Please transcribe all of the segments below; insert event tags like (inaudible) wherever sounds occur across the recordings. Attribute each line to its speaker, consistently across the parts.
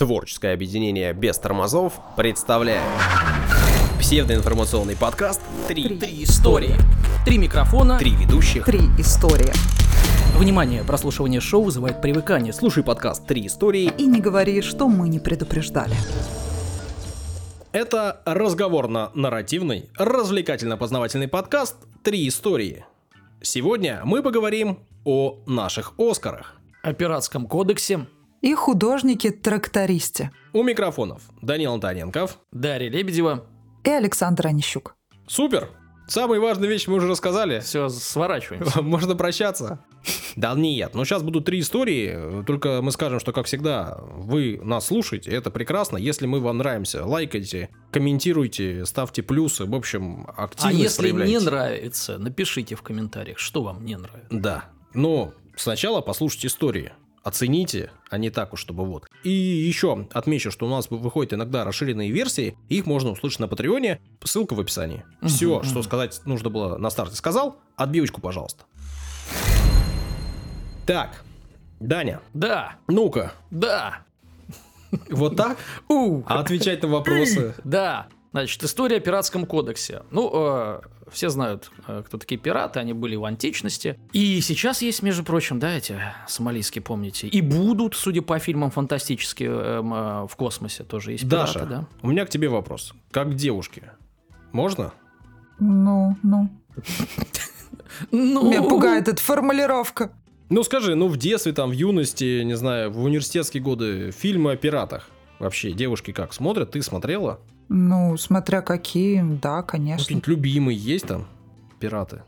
Speaker 1: Творческое объединение без тормозов представляет псевдоинформационный подкаст «Три,
Speaker 2: Три истории. Три микрофона.
Speaker 1: Три ведущих».
Speaker 3: Три истории.
Speaker 2: Внимание, прослушивание шоу вызывает привыкание. Слушай подкаст «Три истории».
Speaker 3: И не говори, что мы не предупреждали.
Speaker 1: Это разговорно-нарративный, развлекательно-познавательный подкаст «Три истории». Сегодня мы поговорим о наших Оскарах.
Speaker 2: О пиратском кодексе.
Speaker 3: И художники-трактористе.
Speaker 1: У микрофонов Данил Антоненков.
Speaker 2: Дарья Лебедева.
Speaker 3: И Александр Онищук.
Speaker 1: Супер! Самые важные вещи мы уже рассказали.
Speaker 2: Все, сворачиваемся. (laughs)
Speaker 1: Можно прощаться. Да нет, ну сейчас будут три истории, только мы скажем, что, как всегда, вы нас слушаете, это прекрасно. Если мы вам нравимся, лайкайте, комментируйте, ставьте плюсы, в общем,
Speaker 2: А
Speaker 1: активность
Speaker 2: если не нравится, напишите в комментариях, что вам не нравится.
Speaker 1: Да, но сначала послушайте истории. Оцените, а не так уж, чтобы вот. И еще отмечу, что у нас выходят иногда расширенные версии, их можно услышать на Патреоне, ссылка в описании. Все, что сказать нужно было на старте, сказал. Отбивочку, пожалуйста. Так, Даня,
Speaker 2: Да,
Speaker 1: ну-ка,
Speaker 2: да,
Speaker 1: вот так?
Speaker 2: у,
Speaker 1: А отвечать на вопросы?
Speaker 2: да. Значит, история о пиратском кодексе. Ну, э, все знают, э, кто такие пираты, они были в античности. И сейчас есть, между прочим, да, эти сомалийские, помните, и будут, судя по фильмам, фантастические э, э, в космосе тоже есть пираты,
Speaker 1: Даша,
Speaker 2: да?
Speaker 1: у меня к тебе вопрос. Как к девушке? Можно?
Speaker 3: Ну, ну.
Speaker 2: Ну,
Speaker 3: Меня пугает эта формулировка.
Speaker 1: Ну скажи, ну в детстве, там, в юности, не знаю, в университетские годы фильмы о пиратах. Вообще, девушки как, смотрят? Ты смотрела?
Speaker 3: Ну, смотря какие, да, конечно.
Speaker 1: какие-нибудь любимые есть там пираты?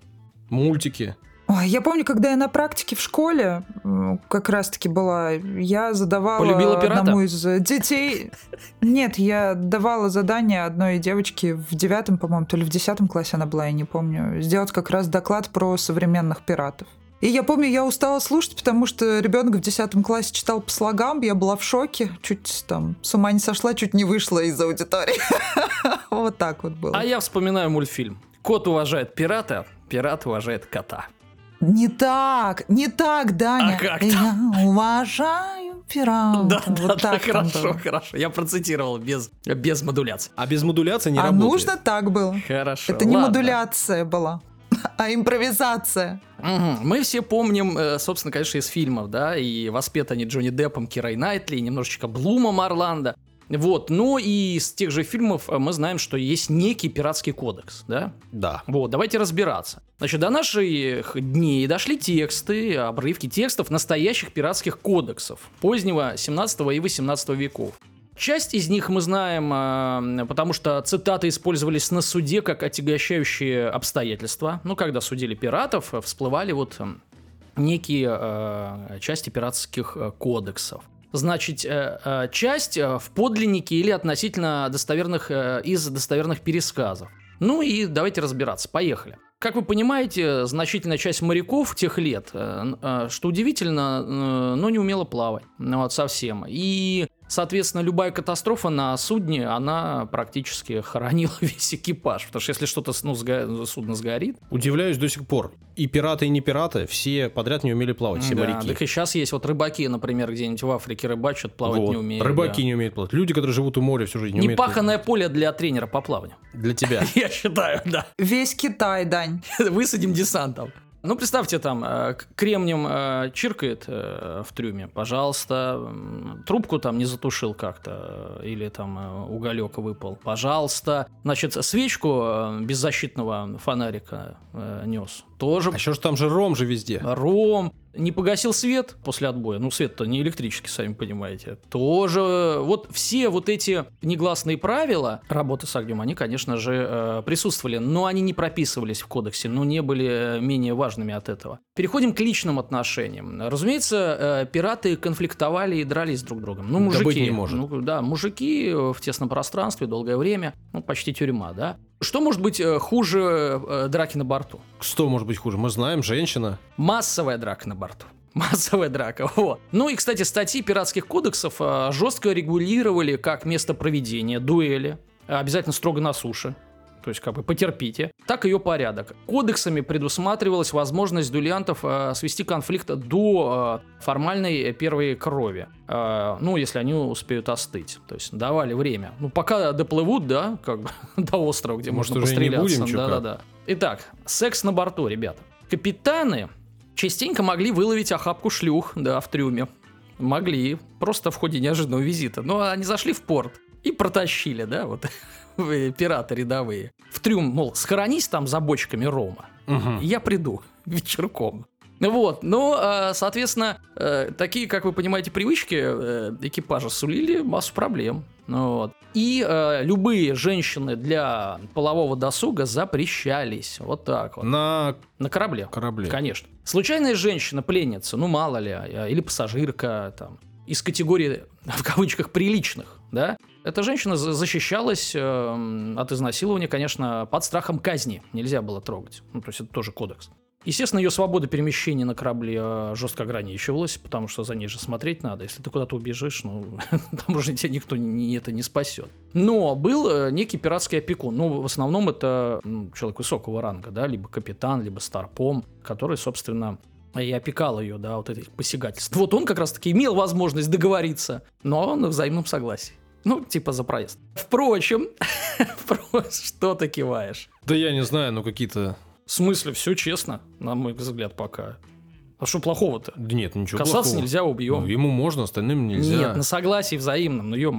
Speaker 1: Мультики?
Speaker 3: Ой, я помню, когда я на практике в школе м, как раз-таки была, я задавала
Speaker 2: Полюбила пирата?
Speaker 3: одному из э, детей... Нет, я давала задание одной девочке в девятом, по-моему, то ли в десятом классе она была, я не помню, сделать как раз доклад про современных пиратов. И я помню, я устала слушать, потому что ребенок в десятом классе читал по слогам, я была в шоке, чуть там с ума не сошла, чуть не вышла из аудитории. (laughs) Вот так вот было.
Speaker 2: А я вспоминаю мультфильм. Кот уважает пирата, пират уважает кота.
Speaker 3: Не так, не так, Даня.
Speaker 2: А как
Speaker 3: Я уважаю пирата.
Speaker 2: Да, да,
Speaker 3: Вот
Speaker 2: да,
Speaker 3: так там
Speaker 2: хорошо,
Speaker 3: было.
Speaker 2: хорошо. Я процитировал без, без модуляции.
Speaker 1: А без модуляции не
Speaker 3: А
Speaker 1: работает.
Speaker 3: нужно так было.
Speaker 2: Хорошо.
Speaker 3: Это не
Speaker 2: ладно.
Speaker 3: модуляция была, а импровизация.
Speaker 2: Мы все помним, э, собственно, конечно, из фильмов, да, и воспитанные Джонни Деппом, Кирой Найтли, и немножечко Блумом Орландо. Вот, но и из тех же фильмов э, мы знаем, что есть некий пиратский кодекс, да?
Speaker 1: Да.
Speaker 2: Вот, давайте разбираться. Значит, до наших дней дошли тексты, обрывки текстов настоящих пиратских кодексов позднего 17 и 18 веков. Часть из них мы знаем, э, потому что цитаты использовались на суде как отягощающие обстоятельства. Ну, когда судили пиратов, всплывали вот некие э, части пиратских э, кодексов. Значит, э, часть в подлиннике или относительно достоверных э, из достоверных пересказов. Ну и давайте разбираться. Поехали. Как вы понимаете, значительная часть моряков тех лет, э, э, что удивительно, э, но не умела плавать. Ну, вот совсем. И, соответственно, любая катастрофа на судне, она практически хоронила (laughs) весь экипаж. Потому что если что-то, ну, сго- судно сгорит,
Speaker 1: Удивляюсь до сих пор. И пираты, и не пираты, все подряд не умели плавать, все
Speaker 2: да,
Speaker 1: моряки.
Speaker 2: так и сейчас есть вот рыбаки, например, где-нибудь в Африке рыбачат, плавать
Speaker 1: Вот.
Speaker 2: не умеют.
Speaker 1: Рыбаки
Speaker 2: да.
Speaker 1: не умеют плавать. Люди, которые живут у моря всю жизнь, не умеют
Speaker 2: Непаханное поле для тренера по плаванию.
Speaker 1: Для тебя. (laughs)
Speaker 2: Я считаю, да.
Speaker 3: Весь Китай, Дань. (laughs)
Speaker 2: Высадим десантом. Ну, представьте, там э, кремнем э, чиркает э, в трюме, пожалуйста. Трубку там не затушил как-то, или там уголек выпал, пожалуйста. Значит, свечку беззащитного фонарика нес. Тоже
Speaker 1: А еще же там же ром же везде.
Speaker 2: Ром. Не погасил свет после отбоя. Ну, свет-то не электрический, сами понимаете. Тоже вот все вот эти негласные правила работы с огнем, они, конечно же, э, присутствовали, но они не прописывались в кодексе, но не были э, менее важными от этого. Переходим к личным отношениям. Разумеется, э, пираты конфликтовали и дрались друг с другом. Ну,
Speaker 1: Да
Speaker 2: мужики.
Speaker 1: быть не может.
Speaker 2: Ну, да, мужики э, в тесном пространстве долгое время, ну, почти тюрьма, да. Что может быть э, хуже э, драки на борту?
Speaker 1: Что может быть хуже? Мы знаем, женщина.
Speaker 2: Массовая драка на борту. (laughs) Массовая драка, вот. Ну и, кстати, статьи пиратских кодексов а, жестко регулировали как место проведения дуэли, обязательно строго на суше. То есть как бы потерпите, так ее порядок. Кодексами предусматривалась возможность дуэлянтов э, свести конфликт до э, формальной первой крови, э, ну, если они успеют остыть. То есть давали время. Ну, пока доплывут, да, как бы (laughs) до острова, где
Speaker 1: Может,
Speaker 2: можно постреляться.
Speaker 1: будем, чё
Speaker 2: да, да,
Speaker 1: как?
Speaker 2: да. Итак, секс на борту, ребята. Капитаны частенько могли выловить охапку шлюх, да, в трюме. Могли, просто в ходе неожиданного визита. Но они зашли в порт и протащили, да, вот (laughs) пираты рядовые. В трюм, мол, схоронись там за бочками рома.
Speaker 1: Мгм.
Speaker 2: Я приду (laughs) вечерком. Вот, ну, э, соответственно, э, такие, как вы понимаете, привычки э, экипажа сулили массу проблем. Ну Вот. И э, любые женщины для полового досуга запрещались. Вот так вот.
Speaker 1: На
Speaker 2: На корабле.
Speaker 1: корабле.
Speaker 2: Конечно. Случайная женщина, пленница, ну мало ли, э, или пассажирка, там, из категории, (laughs) в кавычках, приличных, да, эта женщина за- защищалась э, от изнасилования, конечно, под страхом казни. Нельзя было трогать. Ну, то есть это тоже кодекс. Естественно, ее свобода перемещения на корабле э, жестко ограничивалась, потому что за ней же смотреть надо. Если ты куда-то убежишь, ну, (laughs) там уже тебя никто не, это не спасет. Но был э, некий пиратский опекун. Ну, в основном это ну, человек высокого ранга, да, либо капитан, либо старпом, который, собственно, и опекал ее, да, вот этих посягательств. Вот он как раз-таки имел возможность договориться, но на взаимном согласии. Ну, типа за проезд. Впрочем, (laughs) впро- что ты киваешь?
Speaker 1: Да я не знаю, ну какие-то...
Speaker 2: В смысле, все честно, на мой взгляд, пока. А что плохого-то?
Speaker 1: Да нет, ничего
Speaker 2: Касаться
Speaker 1: плохого.
Speaker 2: нельзя, убьем.
Speaker 1: Ну, ему можно, остальным нельзя.
Speaker 2: Нет, на согласии взаимном, ну ё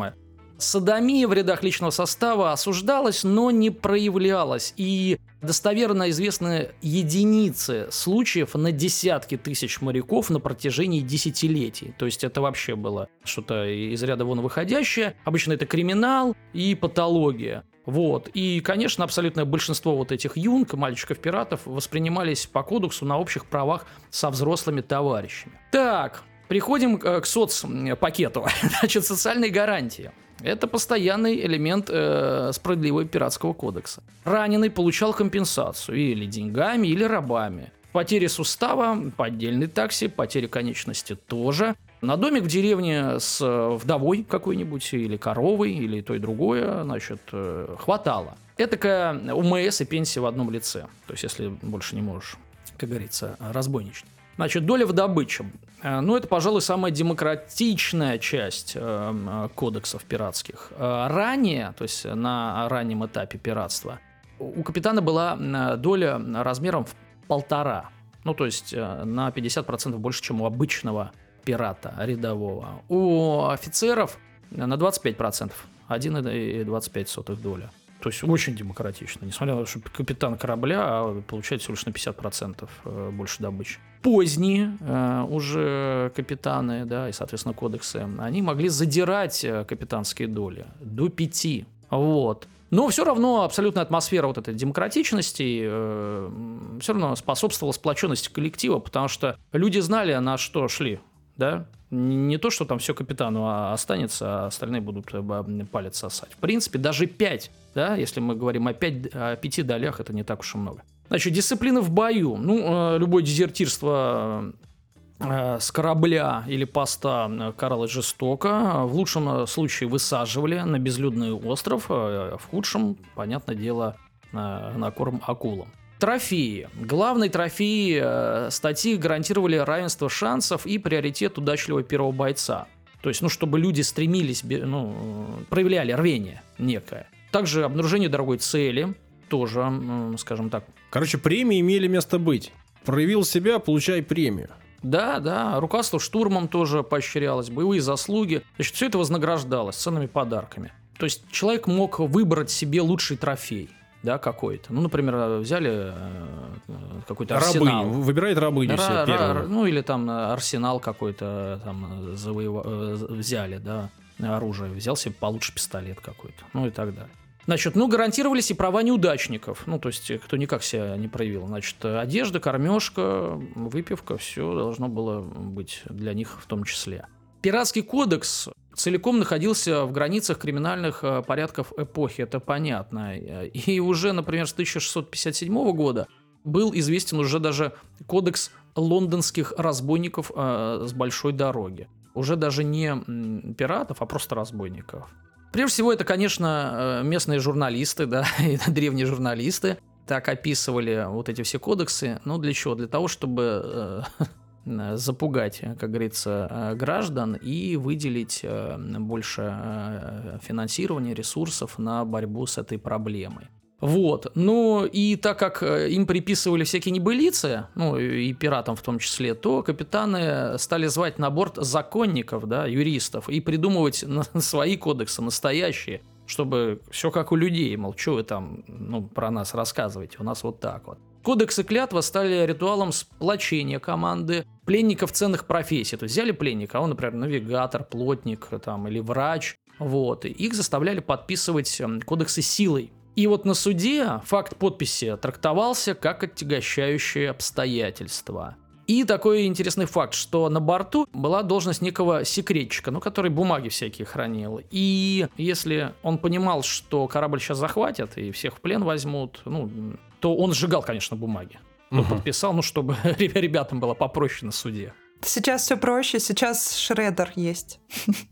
Speaker 2: Садомия в рядах личного состава осуждалась, но не проявлялась. И достоверно известны единицы случаев на десятки тысяч моряков на протяжении десятилетий. То есть это вообще было что-то из ряда вон выходящее. Обычно это криминал и патология. Вот. И, конечно, абсолютное большинство вот этих юнг, мальчиков-пиратов, воспринимались по кодексу на общих правах со взрослыми товарищами. Так, Приходим э, к соцпакету. (laughs) Значит, социальные гарантии. Это постоянный элемент э, справедливого пиратского кодекса. Раненый получал компенсацию или деньгами, или рабами. Потери сустава по отдельной таксе, потери конечности тоже. На домик в деревне с э, вдовой какой-нибудь, или коровой, или то и другое, значит, э, хватало. Это такая УМС и пенсия в одном лице. То есть, если больше не можешь, как говорится, разбойничать. Значит, доля в добыче. Э, Ну, это, пожалуй, самая демократичная часть э, э, кодексов пиратских. Ранее, то есть на раннем этапе пиратства, у капитана была доля размером в полтора. Ну, то есть на 50% больше, чем у обычного пирата рядового. У офицеров на 25%. 1,25 доля. То есть очень демократично. Несмотря на то, что капитан корабля а получает всего лишь на 50% э, больше добычи. Поздние э, уже капитаны, да, и, соответственно, кодексы, они могли задирать э, капитанские доли до 5. Вот. Но все равно абсолютная атмосфера вот этой демократичности э, все равно способствовала сплоченности коллектива, потому что люди знали, на что шли. Да? Не то, что там все капитану а останется, а остальные будут палец сосать. В принципе, даже 5, да, если мы говорим о, 5, о 5 долях, это не так уж и много. Значит, дисциплина в бою. Ну, э, любое дезертирство э, с корабля или поста э, каралось жестоко. В лучшем случае высаживали на безлюдный остров, в худшем, понятное дело, на, корм акулам. Трофеи. Главной трофеи статьи гарантировали равенство шансов и приоритет удачливого первого бойца. То есть, ну, чтобы люди стремились, ну, проявляли рвение некое. Также обнаружение дорогой цели, тоже, скажем так,
Speaker 1: Короче, премии имели место быть. Проявил себя, получай премию.
Speaker 2: Да, да, руководство штурмом тоже поощрялось, боевые заслуги. Значит, все это вознаграждалось ценными подарками. То есть человек мог выбрать себе лучший трофей, да, какой-то. Ну, например, взяли э, какой-то арсенал.
Speaker 1: Рабыню. Выбирает рабыню себе
Speaker 2: Ра- ра-
Speaker 1: первую.
Speaker 2: ну, или там арсенал какой-то там э, завоева- э, взяли, да, оружие. Взял себе получше пистолет какой-то, ну и так далее. Значит, ну, гарантировались и права неудачников. Ну, то есть, кто никак себя не проявил. Значит, одежда, кормежка, выпивка, все должно было быть для них в том числе. Пиратский кодекс целиком находился в границах криминальных э, порядков эпохи, это понятно. И уже, например, с 1657 года был известен уже даже кодекс лондонских разбойников э, с большой дороги. Уже даже не пиратов, а просто разбойников. Прежде всего, это, конечно, э, местные журналисты, да, (laughs) древние журналисты так описывали вот эти все кодексы. Ну, для чего? Для того, чтобы э, (laughs) запугать, как говорится, э, граждан и выделить больше финансирования, ресурсов на борьбу с этой проблемой. Вот. Ну, и так как э, им приписывали всякие небылицы, ну, и пиратам в том числе, то капитаны стали звать на борт законников, да, юристов, и придумывать (laughs) свои кодексы, настоящие, чтобы все как у людей, мол, что вы там ну, про нас рассказываете, у нас вот так вот. Кодексы клятва стали ритуалом сплочения команды пленников ценных профессий. То есть взяли пленника, а он, например, навигатор, плотник там, или врач, вот, и их заставляли подписывать эм, кодексы силой. И вот на суде факт подписи трактовался как отягощающее обстоятельство. И такой интересный факт, что на борту была должность некого секретчика, ну, который бумаги всякие хранил. И если он понимал, что корабль сейчас захватят и всех в плен возьмут, ну, то он сжигал, конечно, бумаги. Угу. Подписал, ну, чтобы (laughs) ребятам было попроще на суде.
Speaker 3: Сейчас все проще, сейчас Шредер есть.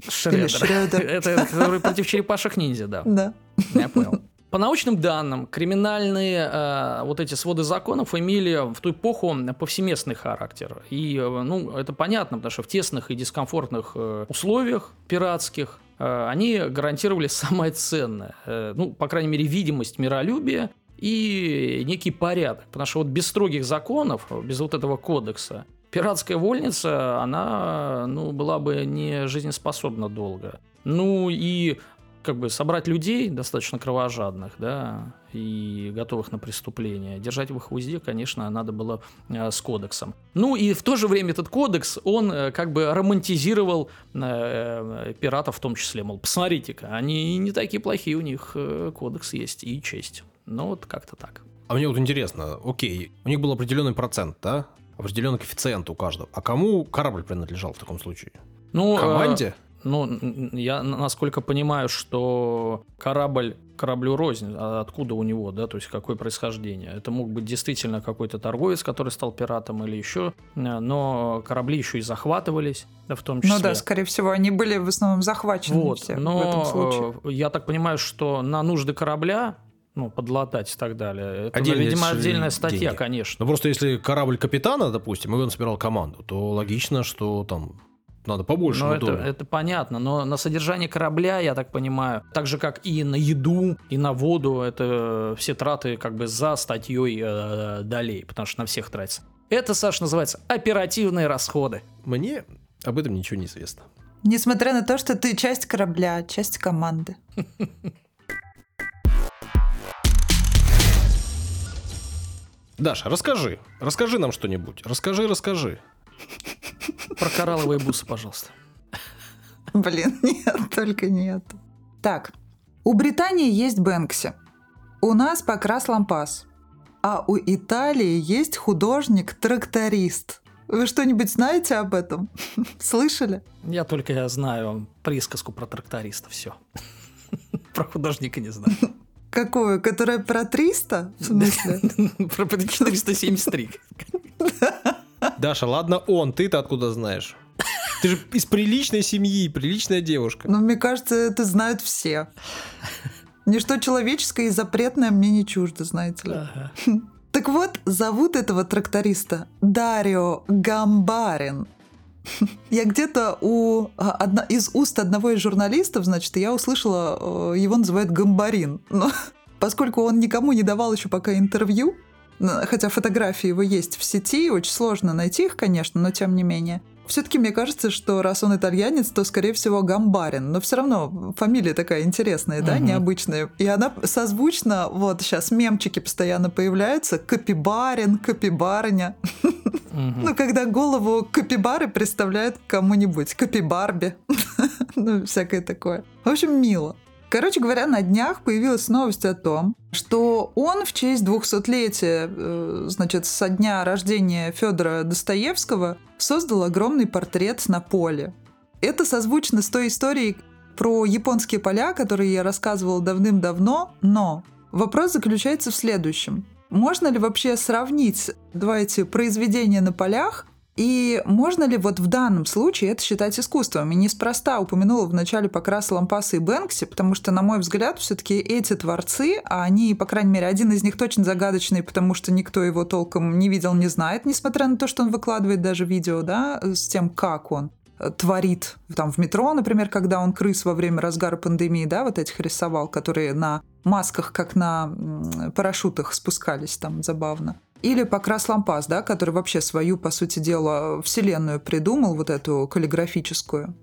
Speaker 2: Шредер. Это который против черепашек ниндзя, да.
Speaker 3: Да.
Speaker 2: Я понял. По научным данным, криминальные э, вот эти своды законов имели в ту эпоху повсеместный характер. И, э, ну, это понятно, потому что в тесных и дискомфортных э, условиях пиратских э, они гарантировали (laughs) самое ценное. Э, ну, по крайней мере, видимость миролюбия и некий порядок. Потому что вот без строгих законов, без вот этого кодекса, пиратская вольница, она ну, была бы не жизнеспособна долго. Ну и как бы собрать людей достаточно кровожадных, да, и готовых на преступление. Держать в их узде, конечно, надо было э, с кодексом. Ну и в то же время этот кодекс, он э, как бы романтизировал э, пиратов в том числе. Мол, посмотрите-ка, они не такие плохие, у них кодекс есть и честь. Ну вот как-то так.
Speaker 1: А мне вот интересно, окей, у них был определенный процент, да? Определенный коэффициент у каждого. А кому корабль принадлежал в таком случае?
Speaker 2: Ну,
Speaker 1: Команде? Э,
Speaker 2: ну, я насколько понимаю, что корабль кораблю рознь, а откуда у него, да, то есть какое происхождение. Это мог быть действительно какой-то торговец, который стал пиратом или еще, но корабли еще и захватывались, да, в том числе.
Speaker 3: Ну да, скорее всего, они были в основном захвачены
Speaker 2: вот,
Speaker 3: все
Speaker 2: но
Speaker 3: в этом случае.
Speaker 2: Э, я так понимаю, что на нужды корабля ну, подлатать и так далее. Это,
Speaker 1: Отдельная,
Speaker 2: видимо, отдельная статья, деньги. конечно.
Speaker 1: Ну, просто если корабль капитана, допустим, и он собирал команду, то логично, что там надо побольше.
Speaker 2: Ну, это, это понятно, но на содержание корабля, я так понимаю, так же, как и на еду, и на воду, это все траты как бы за статьей э, долей, потому что на всех тратится. Это, Саш, называется оперативные расходы.
Speaker 1: Мне об этом ничего не известно.
Speaker 3: Несмотря на то, что ты часть корабля, часть команды.
Speaker 1: Даша, расскажи. Расскажи нам что-нибудь. Расскажи, расскажи.
Speaker 2: Про коралловые бусы, пожалуйста. (laughs)
Speaker 3: Блин, нет, только нет. Так, у Британии есть Бэнкси. У нас покрас лампас. А у Италии есть художник-тракторист. Вы что-нибудь знаете об этом? (laughs) Слышали?
Speaker 2: Я только я знаю присказку про тракториста, все. (laughs) Про художника не знаю.
Speaker 3: Какую? Которая про 300? В смысле?
Speaker 2: Про 473.
Speaker 1: Даша, ладно он, ты-то откуда знаешь? Ты же из приличной семьи, приличная девушка.
Speaker 3: Ну, мне кажется, это знают все. Ничто человеческое и запретное мне не чуждо, знаете ли. Ага. Так вот, зовут этого тракториста Дарио Гамбарин. Я где-то у а, одна, из уст одного из журналистов, значит, я услышала, э, его называют Гамбарин. Но (laughs) поскольку он никому не давал еще пока интервью, хотя фотографии его есть в сети, очень сложно найти их, конечно, но тем не менее. Все-таки мне кажется, что раз он итальянец, то, скорее всего, Гамбарин. Но все равно фамилия такая интересная, да, угу. необычная. И она созвучна, вот сейчас мемчики постоянно появляются, Капибарин, Капибарня. Ну, когда голову Капибары представляют кому-нибудь, Капибарби, (laughs) ну, всякое такое. В общем, мило. Короче говоря, на днях появилась новость о том, что он в честь 200-летия, э, значит, со дня рождения Федора Достоевского создал огромный портрет на поле. Это созвучно с той историей про японские поля, которые я рассказывала давным-давно, но вопрос заключается в следующем. Можно ли вообще сравнить два эти произведения на полях И можно ли вот в данном случае это считать искусством? И неспроста упомянула вначале Покраса Лампаса и Бэнкси, потому что, на мой взгляд, все таки эти творцы, а они, по крайней мере, один из них точно загадочный, потому что никто его толком не видел, не знает, несмотря на то, что он выкладывает даже видео, да, с тем, как он э, творит там в метро, например, когда он крыс во время разгара пандемии, да, вот этих рисовал, которые на масках, как на парашютах спускались там забавно. Или Покрас Лампас, да, который вообще свою, по сути дела, вселенную придумал, вот эту каллиграфическую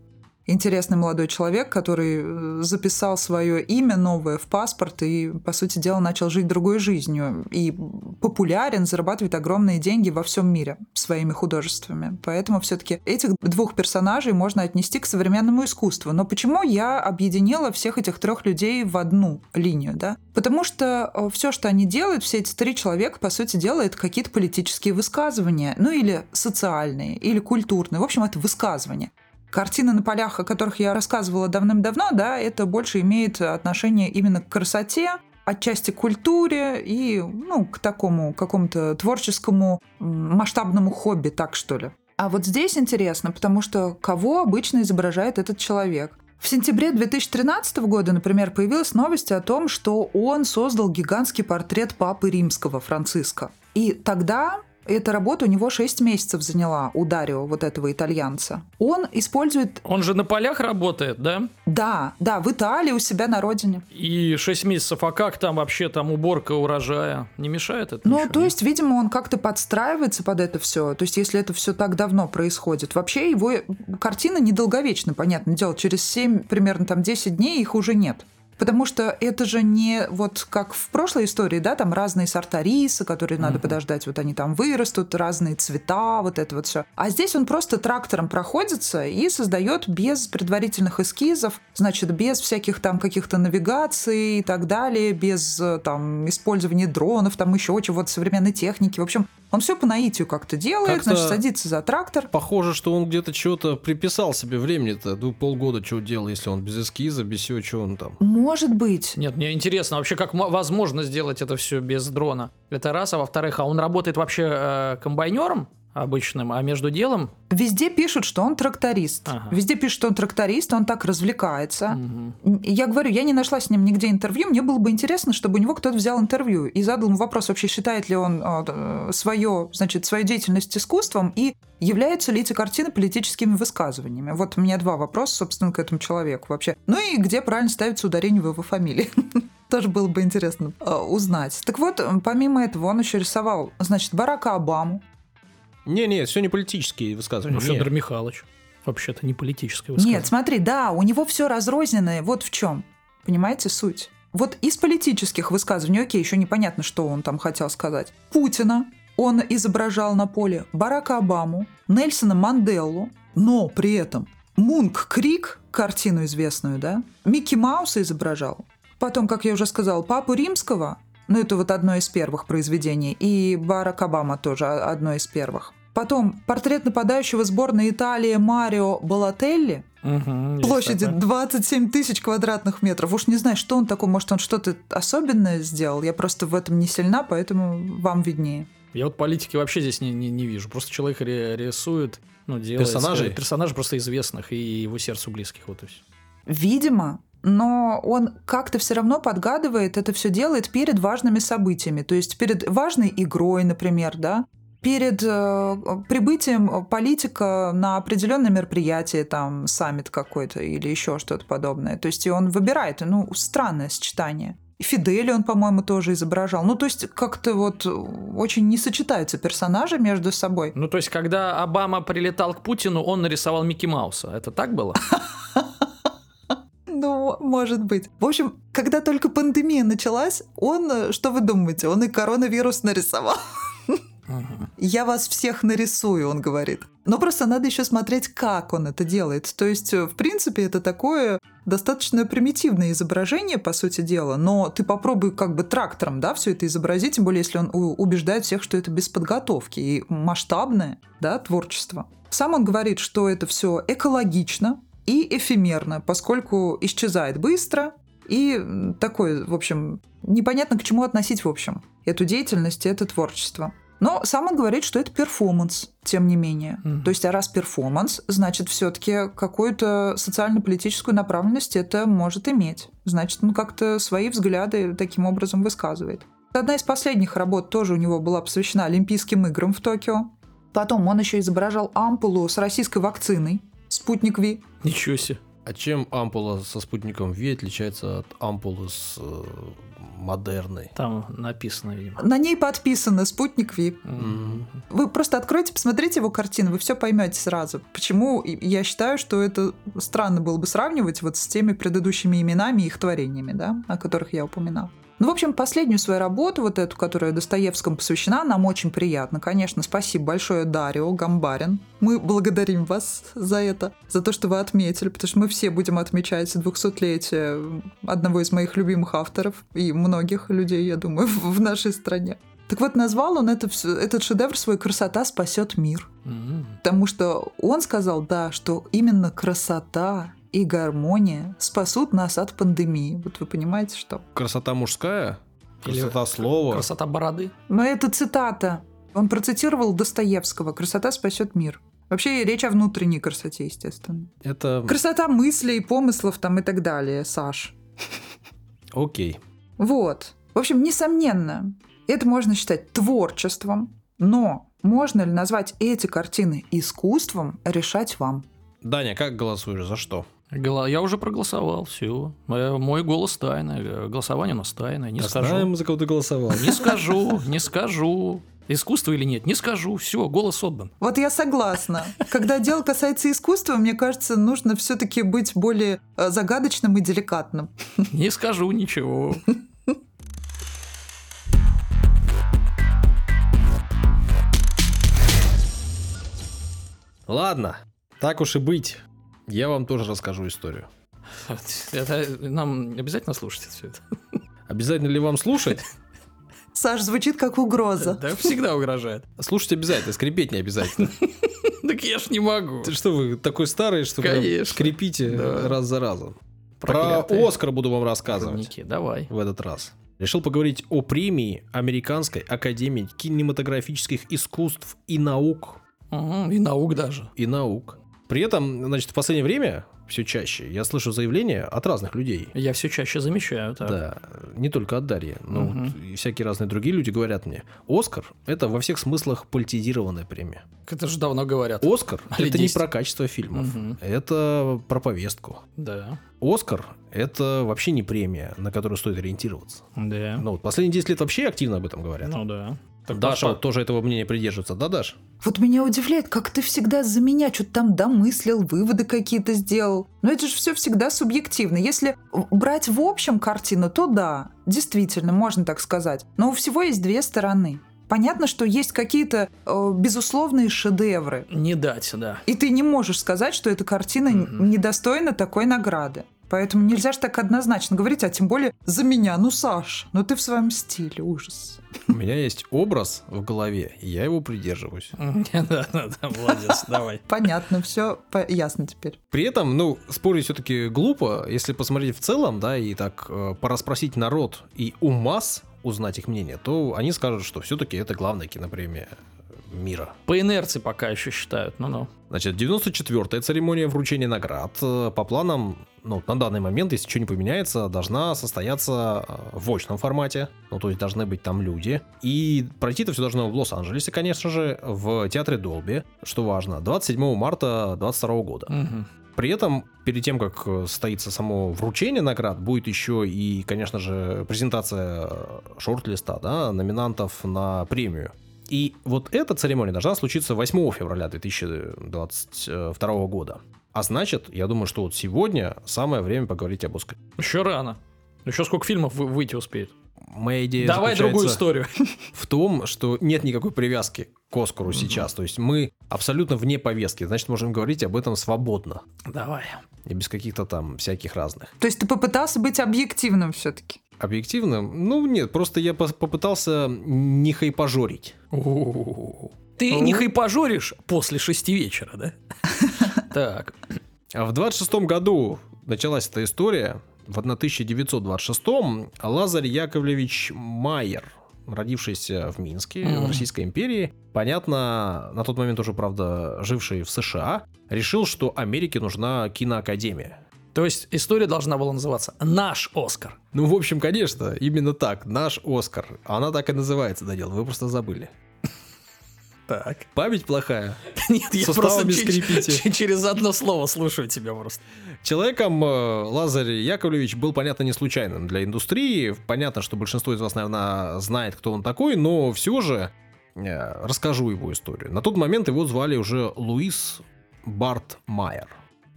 Speaker 3: интересный молодой человек, который э, записал свое имя новое в паспорт и, по сути дела, начал жить другой жизнью. И популярен, зарабатывает огромные деньги во всем мире своими художествами. Поэтому все-таки этих двух персонажей можно отнести к современному искусству. Но почему я объединила всех этих трех людей в одну линию, да? Потому что э, все, что они делают, все эти три человека, по сути дела, это какие-то политические высказывания, ну или социальные, или культурные. В общем, это высказывания. Картины на полях, о которых я рассказывала давным-давно, да, это больше имеет отношение именно к красоте, отчасти к культуре и ну, к такому какому-то творческому масштабному хобби, так что ли. А вот здесь интересно, потому что кого обычно изображает этот человек? В сентябре 2013 года, например, появилась новость о том, что он создал гигантский портрет папы римского Франциска. И тогда эта работа у него 6 месяцев заняла, у Дарио, вот этого итальянца. Он использует...
Speaker 2: Он же на полях работает, да?
Speaker 3: Да, да, в Италии, у себя на родине.
Speaker 2: И 6 месяцев, а как там вообще там уборка урожая? Не мешает это?
Speaker 3: Ну,
Speaker 2: ничего,
Speaker 3: то есть, видимо, он как-то подстраивается под это все. То есть, если это все так давно происходит. Вообще, его картина недолговечна, понятное дело. Через 7, примерно там 10 дней их уже нет. Потому что это же не вот как в прошлой истории, да, там разные сорта риса, которые надо подождать, вот они там вырастут, разные цвета, вот это вот все. А здесь он просто трактором проходится и создает без предварительных эскизов, значит, без всяких там каких-то навигаций и так далее, без там использования дронов, там еще чего-то, современной техники. В общем, он все по наитию как-то делает,
Speaker 1: Как-то
Speaker 3: значит, садится за трактор.
Speaker 1: Похоже, что он где-то что-то приписал себе времени-то. Ну, полгода что делал, если он без эскиза, без всего, что он там.
Speaker 3: Может быть.
Speaker 2: Нет, мне интересно вообще, как мо- возможно сделать это все без дрона. Это раз, а во-вторых, а он работает вообще э, комбайнером обычным, а между делом...
Speaker 3: Везде пишут, что он тракторист.
Speaker 2: Ага.
Speaker 3: Везде пишут, что он тракторист, он так развлекается.
Speaker 2: Мгм.
Speaker 3: Я говорю, я не нашла с ним нигде интервью. Мне было бы интересно, чтобы у него кто-то взял интервью и задал ему вопрос, вообще считает ли он э, свое, значит, свою деятельность искусством и являются ли эти картины политическими высказываниями. Вот у меня два вопроса, собственно, к этому человеку вообще. Ну и где правильно ставится ударение в его фамилии. (laughs) Тоже было бы интересно э, узнать. Так вот, э, помимо этого, он еще рисовал, значит, Барака Обаму,
Speaker 1: Не-не, все не политические высказывания.
Speaker 2: Ну,
Speaker 1: не.
Speaker 2: Федор Михайлович. Вообще-то не политическое
Speaker 3: Нет,
Speaker 2: высказывание.
Speaker 3: смотри, да, у него все разрозненное. Вот в чем. Понимаете суть? Вот из политических высказываний, окей, еще непонятно, что он там хотел сказать. Путина он изображал на поле, Барака Обаму, Нельсона Манделлу, но при этом Мунк Крик, картину известную, да, Микки Мауса изображал. Потом, как я уже сказал, Папу Римского, ну это вот одно из первых произведений, и Барак Обама тоже а- одно из первых. Потом портрет нападающего сборной Италии Марио Балателли,
Speaker 2: есть
Speaker 3: площади
Speaker 2: такое.
Speaker 3: 27 тысяч квадратных метров. Уж не знаю, что он такой, может, он что-то особенное сделал. Я просто в этом не сильна, поэтому вам виднее.
Speaker 2: Я вот политики вообще здесь не, не, не вижу. Просто человек ре- рисует, ну, делает...
Speaker 1: Персонажей?
Speaker 2: Персонажей просто известных и его сердцу близких, вот и все.
Speaker 3: Видимо, но он как-то все равно подгадывает, это все делает перед важными событиями. То есть перед важной игрой, например, да, перед э, прибытием политика на определенное мероприятие, там, саммит какой-то или еще что-то подобное. То есть и он выбирает, ну, странное сочетание. Фидели он, по-моему, тоже изображал. Ну, то есть как-то вот очень не сочетаются персонажи между собой.
Speaker 2: Ну, то есть, когда Обама прилетал к Путину, он нарисовал Микки Мауса. Это так было? (laughs)
Speaker 3: Ну, может быть. В общем, когда только пандемия началась, он, э, что вы думаете, он и коронавирус нарисовал. Я вас всех нарисую, он говорит. Но просто надо еще смотреть, как он это делает. То есть, э, в принципе, это такое достаточно примитивное изображение, по сути дела, но ты попробуй как бы трактором, да, все это изобразить, тем более, если он убеждает всех, что это без подготовки и масштабное, да, творчество. Сам он говорит, что это все экологично и эфемерно, поскольку исчезает быстро и такое, в общем, непонятно к чему относить, в общем, эту деятельность и это творчество. Но сам он говорит, что это перформанс, тем не менее.
Speaker 2: Мгм.
Speaker 3: То есть, а раз перформанс, значит, все-таки какую-то социально-политическую направленность это может иметь. Значит, он как-то свои взгляды таким образом высказывает. Одна из последних работ тоже у него была посвящена Олимпийским играм в Токио. Потом он еще изображал ампулу с российской вакциной, спутник Ви.
Speaker 2: Ничего себе.
Speaker 1: А чем ампула со спутником Ви отличается от ампулы с э, модерной?
Speaker 2: Там написано, видимо.
Speaker 3: На ней подписано спутник Ви.
Speaker 2: М.
Speaker 3: Вы просто откройте, посмотрите его картину, вы все поймете сразу. Почему я считаю, что это странно было бы сравнивать вот с теми предыдущими именами и их творениями, да, о которых я упоминал. Ну, в общем, последнюю свою работу, вот эту, которая Достоевскому посвящена, нам очень приятно. Конечно, спасибо большое Дарио Гамбарин. Мы благодарим вас за это, за то, что вы отметили, потому что мы все будем отмечать 200-летие одного из моих любимых авторов и многих людей, я думаю, (laughs) в нашей стране. Так вот, назвал он это, этот шедевр свой «Красота спасет мир».
Speaker 2: М.
Speaker 3: Потому что он сказал, да, что именно красота и гармония спасут нас от пандемии. Вот вы понимаете, что?
Speaker 1: Красота мужская?
Speaker 2: Или
Speaker 1: Красота слова?
Speaker 2: Красота бороды.
Speaker 3: Но это цитата. Он процитировал Достоевского «Красота спасет мир». Вообще речь о внутренней красоте, естественно.
Speaker 1: Это
Speaker 3: Красота мыслей, помыслов там и так далее, Саш. (laughs)
Speaker 1: окей.
Speaker 3: Вот. В общем, несомненно, это можно считать творчеством, но можно ли назвать эти картины искусством, решать вам.
Speaker 1: Даня, как голосуешь? За что?
Speaker 2: Я уже проголосовал, все. Мой голос тайный, э, голосование у нас тайное, не
Speaker 1: Я
Speaker 2: скажу.
Speaker 1: знаем, за кого ты голосовал.
Speaker 2: Не скажу, не скажу. Искусство или нет, не скажу. Все, голос отдан.
Speaker 3: Вот я согласна. Когда дело касается искусства, мне кажется, нужно все-таки быть более э, загадочным и деликатным.
Speaker 2: Не скажу ничего.
Speaker 1: Ладно, так уж и быть. Я вам тоже расскажу историю. (laughs)
Speaker 2: Это нам обязательно слушать все это.
Speaker 1: Обязательно ли вам слушать? (laughs)
Speaker 3: Саш, звучит как угроза.
Speaker 2: Да, всегда угрожает.
Speaker 1: Слушать обязательно, скрипеть не обязательно. (laughs)
Speaker 2: Так я ж не могу.
Speaker 1: Ты что, вы такой старый, что
Speaker 2: Конечно.
Speaker 1: скрипите раз за разом? Про Оскар буду вам рассказывать
Speaker 2: Давай.
Speaker 1: в этот раз. Решил поговорить о премии Американской Академии кинематографических искусств и наук.
Speaker 2: И наук даже.
Speaker 1: И наук. При этом, значит, в последнее время все чаще я слышу заявления от разных людей.
Speaker 2: Я все чаще замечаю. так.
Speaker 1: Да, не только от Дарьи, но
Speaker 2: Мгм.
Speaker 1: вот и всякие разные другие люди говорят мне, Оскар – это во всех смыслах политизированная премия.
Speaker 2: Это же давно говорят.
Speaker 1: Оскар – это не
Speaker 2: 10.
Speaker 1: про качество фильмов,
Speaker 2: Мгм.
Speaker 1: это про повестку.
Speaker 2: Да.
Speaker 1: Оскар – это вообще не премия, на которую стоит ориентироваться.
Speaker 2: Да.
Speaker 1: Ну, вот последние 10 лет вообще активно об этом говорят.
Speaker 2: Ну да. Так
Speaker 1: Даша вот тоже этого мнения придерживается, да, Даш?
Speaker 3: Вот меня удивляет, как ты всегда за меня что-то там домыслил, выводы какие-то сделал. Но это же все всегда субъективно. Если брать в общем картину, то да, действительно, можно так сказать. Но у всего есть две стороны. Понятно, что есть какие-то э, безусловные шедевры.
Speaker 2: Не дать, да.
Speaker 3: И ты не можешь сказать, что эта картина
Speaker 2: Мгм.
Speaker 3: недостойна такой награды. Поэтому нельзя же так однозначно говорить, а тем более за меня. Ну, Саш, ну ты в своем стиле, ужас.
Speaker 1: У меня есть образ в голове, и я его придерживаюсь. (laughs)
Speaker 2: Да, да, да, молодец, давай.
Speaker 3: Понятно, все ясно теперь.
Speaker 1: При этом, ну, спорить все-таки глупо, если посмотреть в целом, да, и так э, пораспросить народ и у масс узнать их мнение, то они скажут, что все-таки это главная кинопремия мира.
Speaker 2: По инерции пока еще считают. Ну-ну.
Speaker 1: Значит, 94-я церемония вручения наград э, по планам, ну, на данный момент, если ничего не поменяется, должна состояться э, в очном формате, ну, то есть должны быть там люди. И пройти это все должно в Лос-Анджелесе, конечно же, в театре Долби, что важно, 27 марта 22 года.
Speaker 2: Мгм.
Speaker 1: При этом, перед тем, как состоится само вручение наград, будет еще и, конечно же, презентация э, шорт-листа, да, номинантов на премию. И вот эта церемония должна случиться 8 февраля 2022 года. А значит, я думаю, что вот сегодня самое время поговорить об Оскаре.
Speaker 2: Еще рано. Еще сколько фильмов вы- выйти успеет?
Speaker 1: Моя идея
Speaker 2: Давай другую историю.
Speaker 1: в том, что нет никакой привязки к Оскару сейчас. То есть мы абсолютно вне повестки. Значит, можем говорить об этом свободно.
Speaker 2: Давай.
Speaker 1: И без каких-то там всяких разных.
Speaker 3: То есть ты попытался быть объективным все-таки.
Speaker 1: Объективным? Ну, нет, просто я попытался не хайпажорить.
Speaker 2: У-у-у. Ты не хайпажоришь после шести вечера, да? (laughs) Так.
Speaker 1: А в 26 году началась эта история. В 1926 Лазарь Яковлевич Майер родившийся в Минске, в Российской империи, понятно, на тот момент уже, правда, живший в США, решил, что Америке нужна киноакадемия.
Speaker 2: То есть история должна была называться «Наш Оскар».
Speaker 1: Ну, в общем, конечно, именно так, наш Оскар. Она так и называется, Данил, вы просто забыли.
Speaker 2: Так.
Speaker 1: Память плохая. (laughs)
Speaker 2: Нет, я
Speaker 1: Суставами
Speaker 2: просто
Speaker 1: скрипите.
Speaker 2: через одно слово слушаю тебя просто.
Speaker 1: Человеком э, Лазарь Яковлевич был, понятно, не случайным для индустрии. Понятно, что большинство из вас, наверное, знает, кто он такой, но все же э, расскажу его историю. На тот момент его звали уже Луис Барт Майер.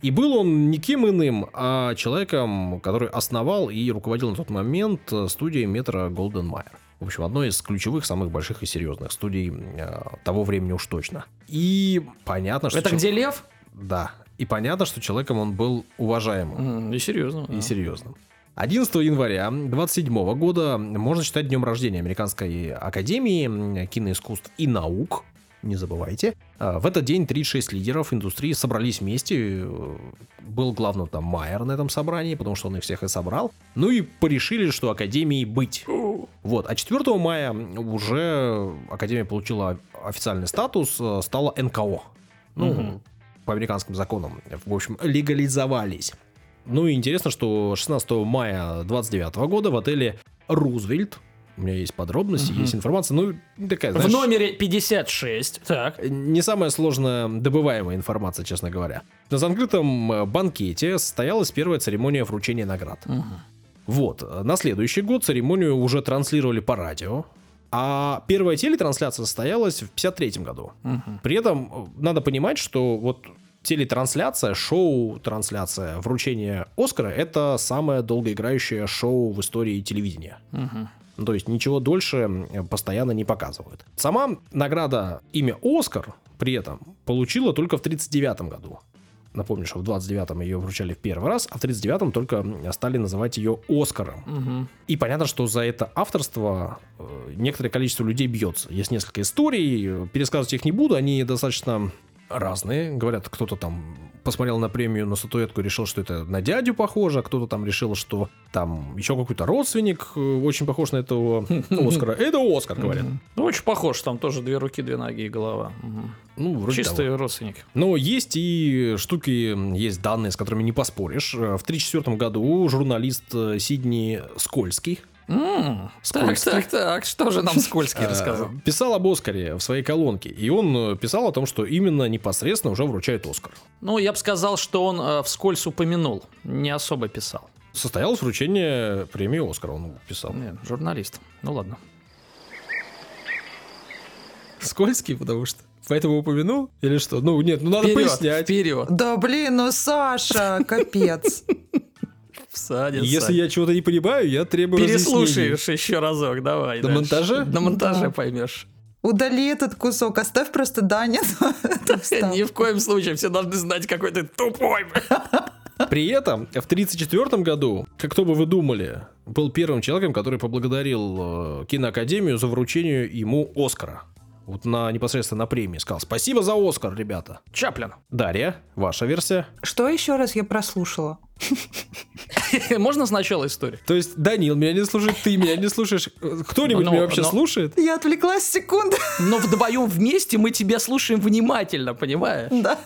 Speaker 1: И был он никем иным, а человеком, который основал и руководил на тот момент э, студией метро Голден Майер. В общем, одной из ключевых, самых больших и серьезных студий э, того времени уж точно. И понятно, что...
Speaker 2: Это
Speaker 1: чел-
Speaker 2: где лев?
Speaker 1: Да. И понятно, что человеком он был уважаемым
Speaker 2: И серьезно.
Speaker 1: и серьезным. 11 января 27 года можно считать днем рождения Американской Академии киноискусств и наук. Не забывайте. А, В этот день 36 лидеров индустрии собрались вместе. Был главным там Майер на этом собрании, потому что он их всех и собрал. Ну и порешили, что Академии быть. Вот. А 4 мая уже Академия получила официальный статус, э, стала НКО. Ну,
Speaker 2: Мгм.
Speaker 1: по американским законам, в общем, легализовались. Ну и интересно, что 16 мая 29 года в отеле Рузвельт, у меня есть подробности,
Speaker 2: Мгм.
Speaker 1: есть информация, ну, такая,
Speaker 2: В
Speaker 1: знаешь,
Speaker 2: номере 56. Так.
Speaker 1: не самая сложно добываемая информация, честно говоря. На закрытом э, банкете состоялась первая церемония вручения наград.
Speaker 2: Мгм.
Speaker 1: Вот, э, на следующий год церемонию уже транслировали по радио, а первая телетрансляция состоялась в 53 году.
Speaker 2: Мгм.
Speaker 1: При этом э, надо понимать, что вот телетрансляция, шоу-трансляция, вручение Оскара – это самое долгоиграющее шоу в истории телевидения.
Speaker 2: Мгм.
Speaker 1: Ну, То есть ничего дольше постоянно не показывают. Сама награда имя Оскар при этом получила только в 1939 году. Напомню, что в 29-м ее вручали в первый раз, а в 39-м только стали называть ее Оскаром.
Speaker 2: Мгм.
Speaker 1: И понятно, что за это авторство э, некоторое количество людей бьется. Есть несколько историй, э, пересказывать их не буду, они достаточно разные. Говорят, кто-то там посмотрел на премию, на статуэтку и решил, что это на дядю похоже, а кто-то там решил, что там еще какой-то родственник э, очень похож на этого (laughs) Оскара. Это Оскар, говорят.
Speaker 2: Ну, очень похож, там тоже две руки, две ноги и голова.
Speaker 1: Ну, вроде
Speaker 2: Чистые
Speaker 1: того.
Speaker 2: родственники.
Speaker 1: Но есть и штуки, есть данные, с которыми не поспоришь. Э, В 1934 году журналист э, Сидни Скользкий
Speaker 2: Так,
Speaker 1: Скользкий.
Speaker 2: так, так, что же нам Скользкий (laughs) рассказал?
Speaker 1: Э, Писал об Оскаре в своей колонке. И он э, писал о том, что именно непосредственно уже вручает Оскар.
Speaker 2: Ну, я бы сказал, что он э, вскользь упомянул, не особо писал.
Speaker 1: Состоялось вручение премии Оскара, он писал.
Speaker 2: Нет, журналист. Ну ладно.
Speaker 1: Скользкий, потому что. Поэтому упомянул? Или что? Ну, нет, ну надо
Speaker 2: Вперед,
Speaker 1: пояснять.
Speaker 2: вперед.
Speaker 3: Да блин, ну Саша, капец. (laughs)
Speaker 2: Всадец,
Speaker 1: Если я чего-то не понимаю, я требую разъяснений.
Speaker 2: Переслушаешь еще разок, давай.
Speaker 1: На
Speaker 2: дальше.
Speaker 1: монтаже?
Speaker 2: На монтаже
Speaker 3: Да.
Speaker 2: поймешь.
Speaker 3: Удали этот кусок, оставь просто Даня. (laughs) (laughs)
Speaker 2: Ни в коем случае, все должны знать, какой ты тупой.
Speaker 1: При этом в 1934 году, как кто бы вы думали, был первым человеком, который поблагодарил э, киноакадемию за вручение ему Оскара. Вот на непосредственно на премии сказал спасибо за Оскар, ребята.
Speaker 2: Чаплин.
Speaker 1: Дарья, ваша версия?
Speaker 3: Что еще раз я прослушала? (laughs)
Speaker 2: Можно сначала историю?
Speaker 1: То есть Данил меня не слушает, ты меня не слушаешь. Кто-нибудь меня вообще
Speaker 2: но-
Speaker 1: слушает?
Speaker 3: Я отвлеклась секунду.
Speaker 2: Но вдвоем вместе мы тебя слушаем внимательно, понимаешь?
Speaker 3: Да.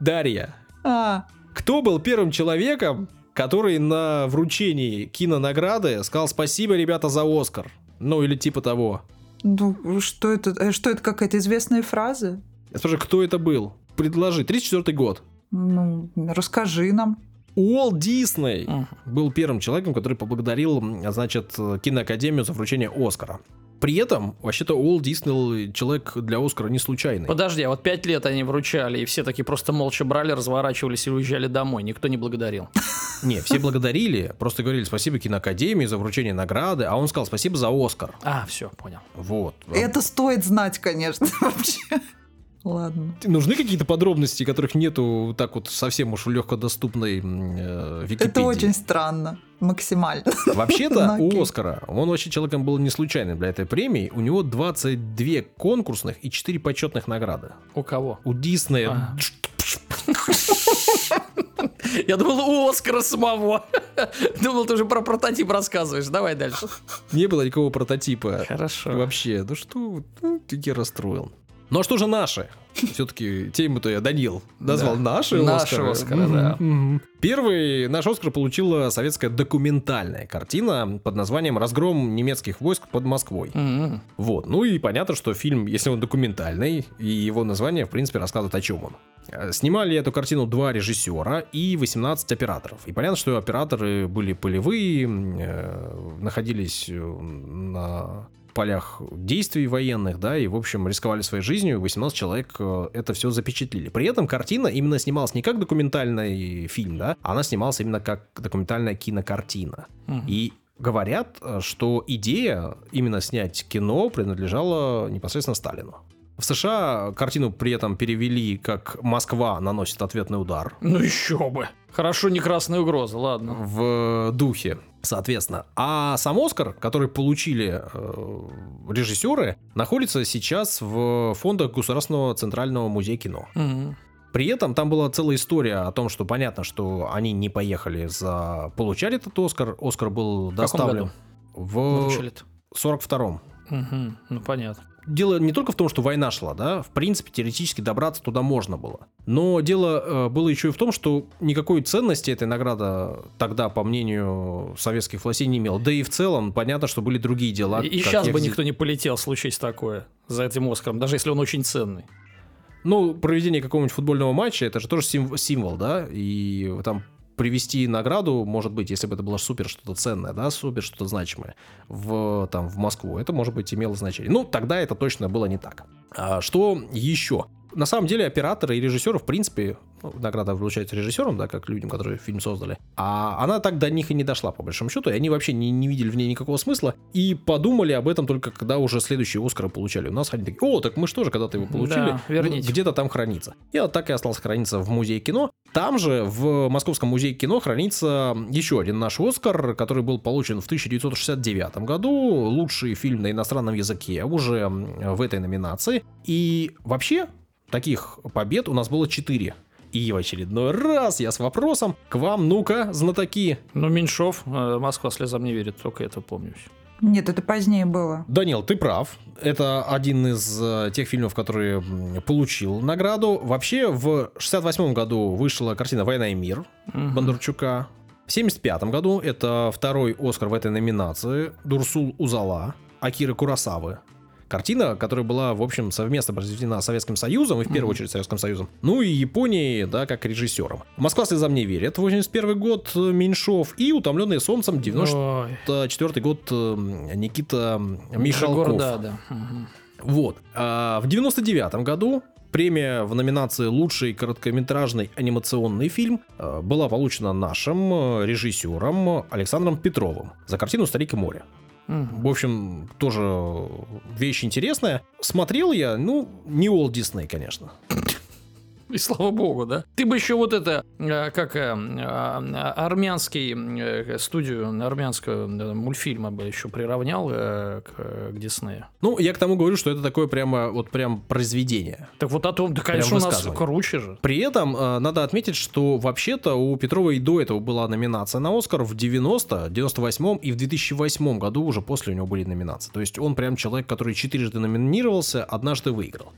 Speaker 1: Дарья,
Speaker 3: А,
Speaker 1: кто был первым человеком, который на вручении кинонаграды сказал спасибо, ребята, за Оскар? Ну или типа того.
Speaker 3: Ну что это? э, Что это какая-то известная фраза?
Speaker 1: Я спрашиваю, кто это был? Предложи. 34 год.
Speaker 3: Ну, расскажи нам.
Speaker 1: Уолт Дисней
Speaker 2: Мгм.
Speaker 1: был первым человеком, который поблагодарил, значит, киноакадемию за вручение Оскара. При этом, вообще-то, Уолт Дисней человек для Оскара не случайный.
Speaker 2: Подожди, а вот пять лет они вручали, и все такие просто молча брали, разворачивались и уезжали домой. Никто не благодарил. (laughs)
Speaker 1: Не, все благодарили, просто говорили спасибо киноакадемии за вручение награды, а он сказал спасибо за Оскар.
Speaker 2: А, все, понял.
Speaker 1: Вот.
Speaker 3: Это стоит знать, конечно, (laughs) вообще. Ладно.
Speaker 1: Нужны какие-то подробности, которых нету так вот совсем уж легкодоступной э, Википедии?
Speaker 3: Это очень странно. Максимально. (laughs)
Speaker 1: Вообще-то
Speaker 3: Ну,
Speaker 1: у. Оскара, он вообще человеком был не случайным для этой премии, у него 22 конкурсных и 4 почетных награды.
Speaker 2: У кого?
Speaker 1: У Диснея... (laughs)
Speaker 2: Я думал, у Оскара самого. (laughs) Думал, ты уже про прототип рассказываешь. Давай дальше.
Speaker 1: Не было никакого прототипа.
Speaker 2: Хорошо.
Speaker 1: Вообще, ну что, ты я расстроил. Ну а что же наши? Все-таки тему-то я Данил назвал
Speaker 2: Да.
Speaker 1: наши
Speaker 2: Наши
Speaker 1: Оскары.
Speaker 2: Оскары, да.
Speaker 1: Первый наш Оскар получила советская документальная картина под названием «Разгром немецких войск под Москвой».
Speaker 2: М-м.
Speaker 1: Вот, ну и понятно, что фильм, если он документальный, и его название, в принципе, рассказывает о чем он. Э, Снимали эту картину два режиссера и 18 операторов. И понятно, что операторы были полевые, э, находились э, на полях действий военных, да, и, в общем, рисковали своей жизнью, 18 человек э, это все запечатлели. При этом картина именно снималась не как документальный фильм, да, она снималась именно как документальная кинокартина.
Speaker 2: Мгм.
Speaker 1: И говорят, э, что идея именно снять кино принадлежала непосредственно Сталину. В США картину при этом перевели как «Москва наносит ответный удар»
Speaker 2: Ну еще бы. Хорошо, не красная угроза, ладно.
Speaker 1: в духе, соответственно. А сам Оскар, который получили э, режиссеры, находится сейчас в фондах Государственного Центрального музея кино.
Speaker 2: М-м.
Speaker 1: При этом там была целая история о том, что понятно, что они не поехали за... Получали этот Оскар. Оскар был доставлен в
Speaker 2: Выручили-то?
Speaker 1: 42-м.
Speaker 2: Мгм. Ну понятно.
Speaker 1: Дело не только в том, что война шла, да, в принципе, теоретически добраться туда можно было. Но дело э, было еще и в том, что никакой ценности эта награда тогда, по мнению советских властей, не имела. Да и в целом, понятно, что были другие дела.
Speaker 2: И
Speaker 1: как
Speaker 2: сейчас бы никто не полетел, случись такое, за этим Оскаром, даже если он очень ценный.
Speaker 1: Ну, проведение какого-нибудь футбольного матча, это же тоже сим- символ, да, и там привести награду, может быть, если бы это было супер что-то ценное, да, супер что-то значимое в, там, в Москву, это, может быть, имело значение. Ну, тогда это точно было не так. А что еще? На самом деле операторы и режиссеры, в принципе, ну, награда вручается режиссерам, да, как людям, которые фильм создали, а она так до них и не дошла, по большому счету, и они вообще не, не видели в ней никакого смысла, и подумали об этом только когда уже следующие Оскары получали. У нас они такие, о, так мы что же когда-то его получили?
Speaker 2: Да, верните.
Speaker 1: Где-то там хранится. И вот так и остался храниться в музее кино. Там же, в Московском музее кино, хранится еще один наш Оскар, который был получен в 1969 году. Лучший фильм на иностранном языке уже в этой номинации. И вообще, таких побед у нас было 4. И в очередной раз я с вопросом к вам, ну-ка, знатоки.
Speaker 2: Ну, Меньшов, э, Москва слезам не верит, только это помню.
Speaker 3: Нет, это позднее было.
Speaker 1: Данил, ты прав. Это один из э, тех фильмов, который получил награду. Вообще, в 68 году вышла картина «Война и мир»
Speaker 2: Мгм.
Speaker 1: Бондарчука. В 75 году это второй Оскар в этой номинации Дурсул Узала Акиры Курасавы. Картина, которая была, в общем, совместно произведена Советским Союзом, и в первую очередь Советским Союзом, ну и Японией, да, как режиссером. «Москва слезам не верит», 81 год, э, Меньшов, и «Утомленные солнцем», 94
Speaker 2: Ой,
Speaker 1: четвертый год э, Никита
Speaker 2: Жигор,
Speaker 1: Михалков.
Speaker 2: да, да.
Speaker 1: Вот. А в 99 году премия в номинации «Лучший короткометражный анимационный фильм» э, была получена нашим э, режиссером Александром Петровым за картину «Старик и море». В общем, тоже вещь интересная. Смотрел я, ну, не Уолт Дисней, конечно. (laughs)
Speaker 2: И слава богу, да? Ты бы еще вот это, э, как э, э, армянский, студию армянского мультфильма бы еще приравнял к, к Диснею.
Speaker 1: Ну, я к тому говорю, что это такое прямо, вот прям произведение.
Speaker 2: Так вот о том, да, конечно, у нас круче же.
Speaker 1: При этом надо отметить, что вообще-то у Петрова и до этого была номинация на Оскар в 90, 98 и в 2008 году уже после у него были номинации. То есть он прям человек, который четырежды номинировался, однажды выиграл.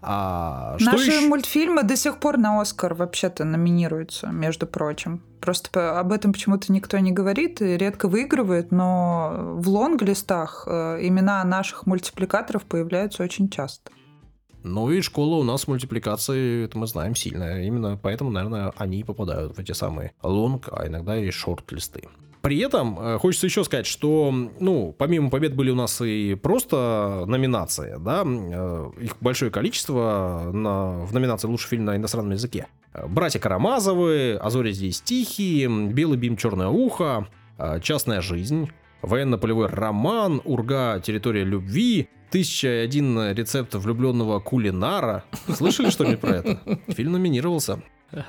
Speaker 1: А
Speaker 3: Наши
Speaker 1: еще?
Speaker 3: мультфильмы до сих пор на Оскар вообще-то номинируются, между прочим. Просто об этом почему-то никто не говорит и редко выигрывает, но в лонглистах э, имена наших мультипликаторов появляются очень часто.
Speaker 1: Ну и школа у нас мультипликации, это мы знаем, сильная. Именно поэтому, наверное, они попадают в эти самые лонг, а иногда и шорт-листы. При этом э, хочется еще сказать, что, ну, помимо побед были у нас и просто номинации, да, э, их большое количество на, в номинации «Лучший фильм на иностранном языке». Э, «Братья Карамазовы», «А зори здесь тихие», «Белый бим, черное ухо», «Частная жизнь», «Военно-полевой роман», «Урга. Территория любви», «Тысяча и один рецепт влюбленного кулинара». Слышали что-нибудь про это? Фильм номинировался.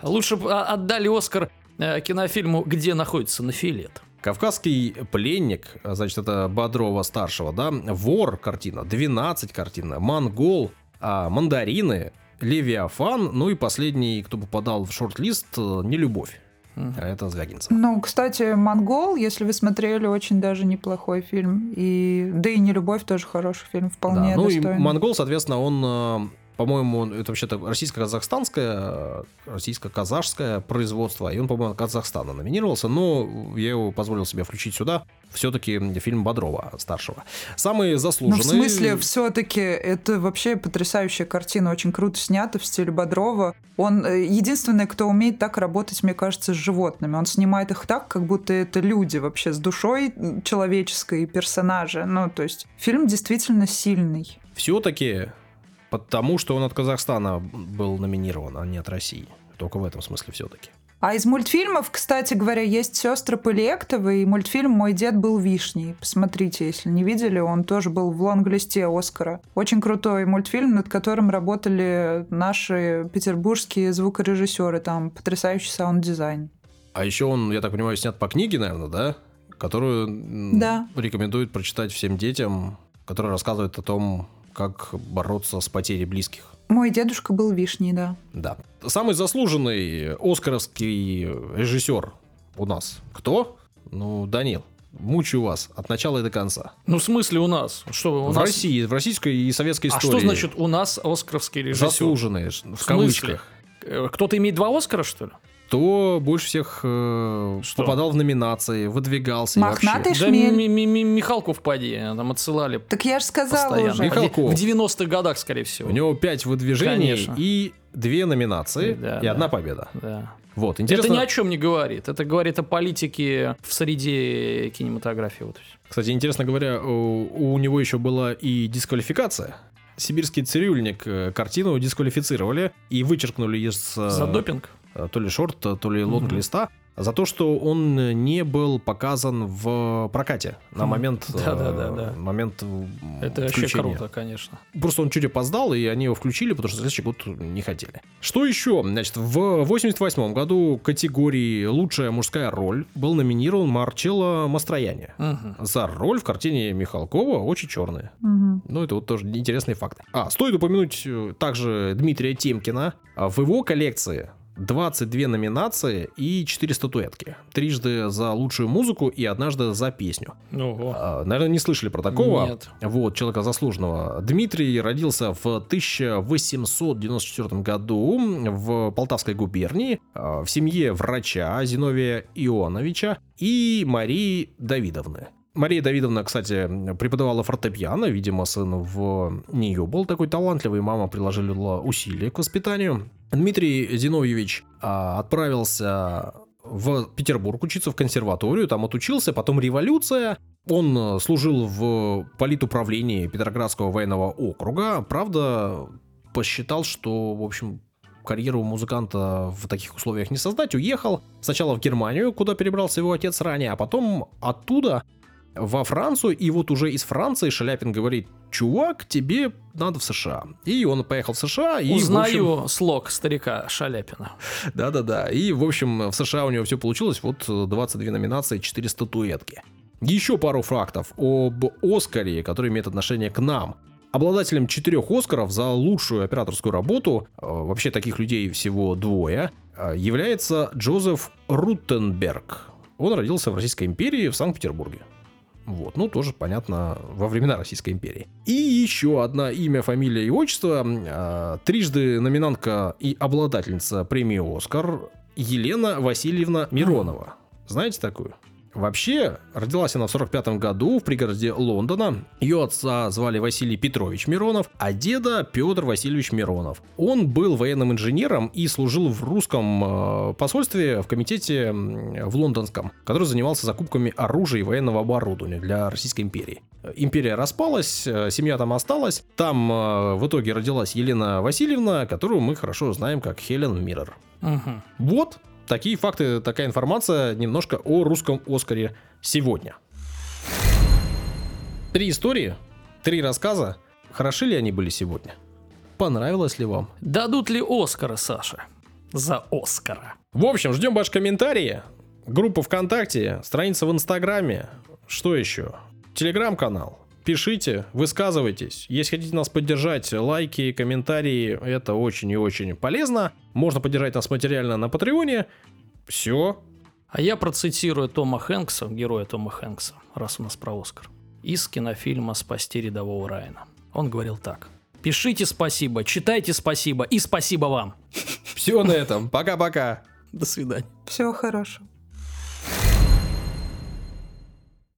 Speaker 2: Лучше бы а, отдали Оскар кинофильму «Где находится Нафилет».
Speaker 1: Кавказский пленник, а, значит, это Бодрова старшего, да, Вор картина, 12 картина, Монгол, а, Мандарины, Левиафан, ну и последний, кто попадал в шорт-лист, э, Нелюбовь. а это Звягинцев.
Speaker 3: Ну, кстати, «Монгол», если вы смотрели, очень даже неплохой фильм. И, да и «Не любовь» тоже хороший фильм, вполне
Speaker 1: Да, ну и
Speaker 3: достойный.
Speaker 1: «Монгол», соответственно, он, э, по-моему, он- это вообще-то российско-казахстанское, э, российско-казахское производство, и он, по-моему, Казахстана номинировался, но я его позволил себе включить сюда. Все-таки фильм Бодрова старшего. Самый
Speaker 3: Ну,
Speaker 1: заслуженный...
Speaker 3: в смысле, все-таки это вообще потрясающая картина, очень круто снята в стиле Бодрова. Он э, единственный, кто умеет так работать, мне кажется, с животными. Он снимает их так, как будто это люди вообще с душой человеческой персонажа. Ну, то есть фильм действительно сильный.
Speaker 1: Все-таки потому, что он от Казахстана был номинирован, а не от России. Только в этом смысле все-таки.
Speaker 3: А из мультфильмов, кстати говоря, есть сестры Полиэктовы, и мультфильм «Мой дед был вишней». Посмотрите, если не видели, он тоже был в лонг-листе Оскара. Очень крутой мультфильм, над которым работали наши петербургские звукорежиссеры. Там потрясающий саунд-дизайн.
Speaker 1: А еще он, я так понимаю, снят по книге, наверное, да? Которую
Speaker 3: Да.
Speaker 1: рекомендуют прочитать всем детям, которая рассказывает о том, как бороться с потерей близких.
Speaker 3: Мой дедушка был вишней, да.
Speaker 1: Да. Самый заслуженный оскаровский режиссер у нас. Кто? Ну, Данил. Мучаю вас от начала и до конца.
Speaker 2: Ну, в смысле у нас? Что, у
Speaker 1: в
Speaker 2: нас...
Speaker 1: России, в российской и советской
Speaker 2: А
Speaker 1: истории.
Speaker 2: что значит у нас оскаровский режиссер?
Speaker 1: заслуженные, в
Speaker 2: смысле?
Speaker 1: кавычках?
Speaker 2: Э, Кто-то имеет два Оскара, что ли?
Speaker 1: Кто больше всех э,
Speaker 2: Что?
Speaker 1: попадал в номинации, выдвигался
Speaker 3: Мохнатый
Speaker 1: вообще.
Speaker 2: Да
Speaker 3: шмель.
Speaker 2: Ми- Ми- Ми- Михалков поди, там отсылали
Speaker 3: Так я же сказала
Speaker 2: постоянно.
Speaker 3: уже.
Speaker 1: Михалков.
Speaker 2: В 90-х годах, скорее всего.
Speaker 1: У него пять выдвижений
Speaker 2: Конечно.
Speaker 1: и две номинации
Speaker 2: Да,
Speaker 1: и
Speaker 2: да.
Speaker 1: одна победа.
Speaker 2: Да.
Speaker 1: Вот, интересно.
Speaker 2: Это ни о чем не говорит. Это говорит о политике в среде кинематографии. Вот.
Speaker 1: Кстати, интересно говоря, у, у него еще была и дисквалификация. Сибирский цирюльник э, картину дисквалифицировали и вычеркнули из э,
Speaker 2: За допинг?
Speaker 1: Э, то ли шорт, то ли лонг-листа за то, что он не был показан в прокате на момент, э,
Speaker 2: Да-да-да-да.
Speaker 1: момент м,
Speaker 2: Это вообще
Speaker 1: включения.
Speaker 2: круто, конечно.
Speaker 1: Просто он чуть опоздал, и они его включили, потому что следующий год не хотели. Что еще? Значит, в 88 году категории «Лучшая мужская роль» был номинирован Марчелло Мастрояне.
Speaker 2: Мгм.
Speaker 1: За роль в картине Михалкова «Очень черная».
Speaker 3: Мгм.
Speaker 1: Ну, это вот тоже интересный факт. А, стоит упомянуть э, также Дмитрия Темкина. А, В его коллекции 22 номинации и 4 статуэтки. Трижды за лучшую музыку и однажды за песню.
Speaker 2: Ого.
Speaker 1: А, Наверное, не слышали про такого.
Speaker 2: Нет.
Speaker 1: Вот, человека заслуженного. Дмитрий родился в 1894 году в Полтавской губернии а, в семье врача Зиновия Ионовича и Марии Давидовны. Мария Давидовна, кстати, преподавала фортепиано, видимо, сын в нее был такой талантливый, мама приложила усилия к воспитанию. Дмитрий Зиновьевич а, отправился в Петербург учиться в консерваторию, там отучился, потом революция, он э, служил в политуправлении Петроградского военного округа, правда, посчитал, что, в общем, карьеру музыканта в таких условиях не создать, уехал сначала в Германию, куда перебрался его отец ранее, а потом оттуда во Францию, и вот уже из Франции Шаляпин говорит, чувак, тебе надо в США. И он поехал в США, и,
Speaker 2: Узнаю
Speaker 1: общем,
Speaker 2: слог старика Шаляпина.
Speaker 1: да-да-да. И, в общем, в США у него все получилось. Вот э, 22 номинации, 4 статуэтки. Еще пару фактов об Оскаре, который имеет отношение к нам. Обладателем четырех Оскаров за лучшую операторскую работу, э, вообще таких людей всего двое, э, является Джозеф Руттенберг. Он родился в Российской империи в Санкт-Петербурге. Вот, ну, тоже понятно, во времена Российской империи. И еще одна имя, фамилия и отчество. э, Трижды номинантка и обладательница премии «Оскар» Елена Васильевна Миронова. Знаете такую? Вообще, родилась она в 45 году в пригороде Лондона. Ее отца звали Василий Петрович Миронов, а деда Петр Васильевич Миронов. Он был военным инженером и служил в русском э, посольстве в комитете в лондонском, который занимался закупками оружия и военного оборудования для Российской империи. Империя распалась, э, семья там осталась. Там э, в итоге родилась Елена Васильевна, которую мы хорошо знаем как Хелен Миррор.
Speaker 2: Мгм.
Speaker 1: Вот такие факты, такая информация немножко о русском Оскаре сегодня. Три истории, три рассказа. Хороши ли они были сегодня? Понравилось ли вам?
Speaker 2: Дадут ли Оскара, Саша? За Оскара.
Speaker 1: В общем, ждем ваши комментарии. Группа ВКонтакте, страница в Инстаграме. Что еще? Телеграм-канал. Пишите, высказывайтесь. Если хотите нас поддержать, лайки, комментарии, это очень и очень полезно. Можно поддержать нас материально на Патреоне. Все.
Speaker 2: А я процитирую Тома Хэнкса, героя Тома Хэнкса, раз у нас про Оскар, из кинофильма «Спасти рядового Райана». Он говорил так. Пишите спасибо, читайте спасибо и спасибо вам.
Speaker 1: Все на этом. Пока-пока.
Speaker 2: До свидания.
Speaker 3: Всего хорошего.